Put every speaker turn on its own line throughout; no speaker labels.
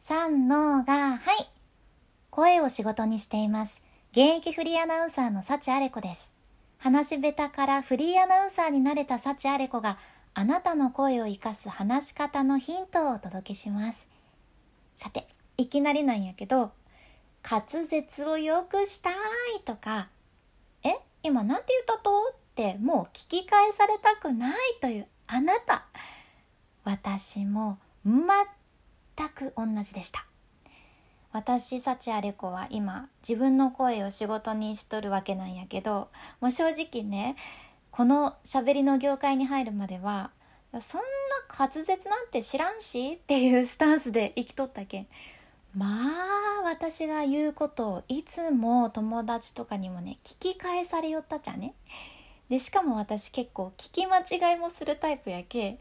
三のが、はい。声を仕事にしています。現役フリーアナウンサーの幸あれ子です。話し下手からフリーアナウンサーになれた幸あれ子が、あなたの声を活かす話し方のヒントをお届けします。さて、いきなりなんやけど、滑舌を良くしたいとか、え、今なんて言ったと？ってもう聞き返されたくないというあなた。私も全く同じでした。私幸あれ子は今自分の声を仕事にしとるわけなんやけどもう正直ねこの喋りの業界に入るまではそんな滑舌なんて知らんしっていうスタンスで生きとったけんまあ私が言うことをいつも友達とかにもね聞き返されよったじゃね。でしかも私結構聞き間違いもするタイプやけ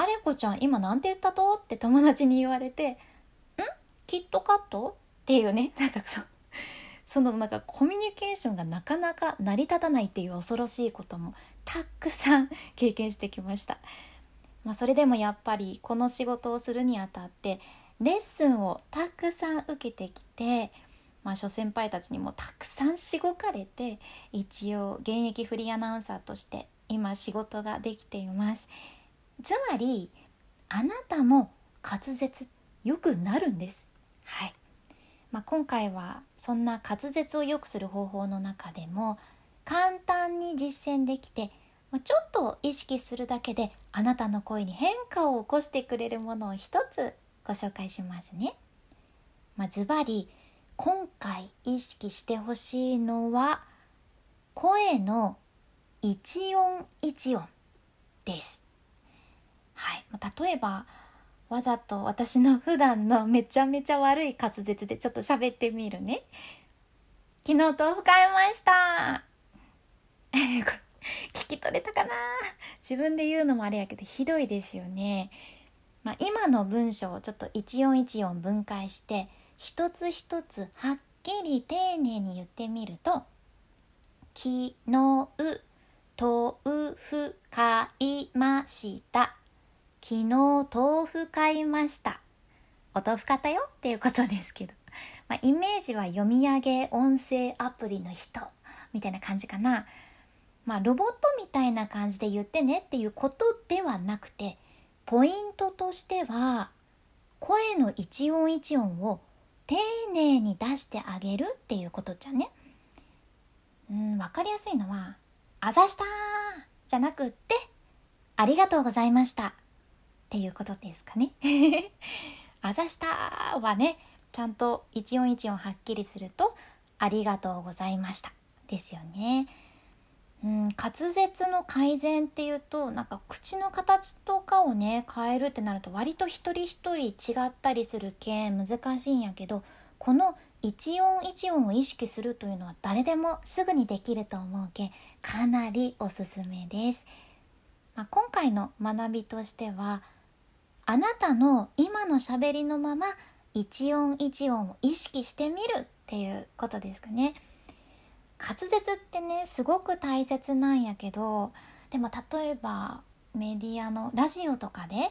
あれこちゃん今なんて言ったと?」って友達に言われて「ん？キットカット?」っていうね なんかそそのなんかコミュニケーションがなかなか成り立たないっていう恐ろしいこともたくさん経験してきました。まあ、それでもやっぱりこの仕事をするにあたってレッスンをたくさん受けてきて、まあ、諸先輩たちにもたくさんしごかれて一応現役フリーアナウンサーとして今仕事ができています。つまりあなたも滑舌良くなるんです。はい。まあ、今回はそんな滑舌を良くする方法の中でも簡単に実践できてちょっと意識するだけであなたの声に変化を起こしてくれるものを一つご紹介しますね。まあ、ズバリ今回意識してほしいのは声の一音一音です。はい、例えばわざと私の普段のめちゃめちゃ悪い滑舌でちょっと喋ってみるね。昨日豆腐買いました。これ聞き取れたかな？自分で言うのもあれやけどひどいですよね。まあ、今の文章をちょっと一音一音分解して一つ一つはっきり丁寧に言ってみると「昨日豆腐買いました」昨日豆腐買いました。お豆腐買ったよっていうことですけど。まあ、イメージは読み上げ音声アプリの人みたいな感じかな。まあ、ロボットみたいな感じで言ってねっていうことではなくて、ポイントとしては、声の一音一音を丁寧に出してあげるっていうことじゃね。うん、わかりやすいのは、あざしたじゃなくって、ありがとうございました。っていうことですかね。あざしたはね、ちゃんと一音一音はっきりすると、ありがとうございました。ですよね。うん、滑舌の改善っていうとなんか口の形とかをね変えるってなると割と一人一人違ったりするけ難しいんやけどこの一音一音を意識するというのは誰でもすぐにできると思うけかなりおすすめです。まあ、今回の学びとしてはあなたの今のしゃべりのまま一音一音を意識してみるっていうことですかね。滑舌ってねすごく大切なんやけどでも例えばメディアのラジオとかで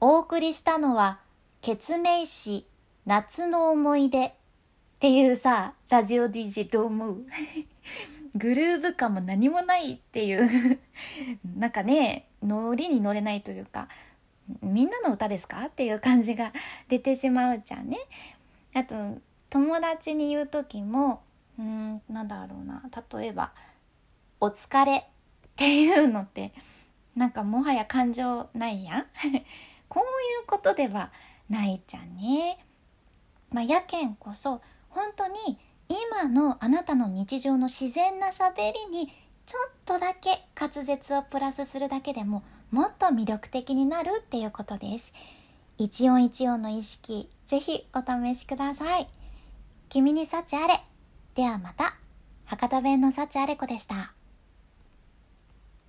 お送りしたのは「ケツメイシ夏の思い出」っていうさラジオ DJ どう思う グルーヴ感も何もないっていう なんかねノリに乗れないというかみんなの歌ですか？っていう感じが出てしまうじゃんね。あと友達に言う時もうんなんだろうな例えば「お疲れ」っていうのってなんかもはや感情ないやん こういうことではないじゃんね。まあ、やけんこそ本当に今のあなたの日常の自然なしゃべりにちょっとだけ滑舌をプラスするだけでももっと魅力的になるっていうことです。一音一音の意識、ぜひお試しください。君に幸あれ。ではまた。博多弁の幸あれ子でした。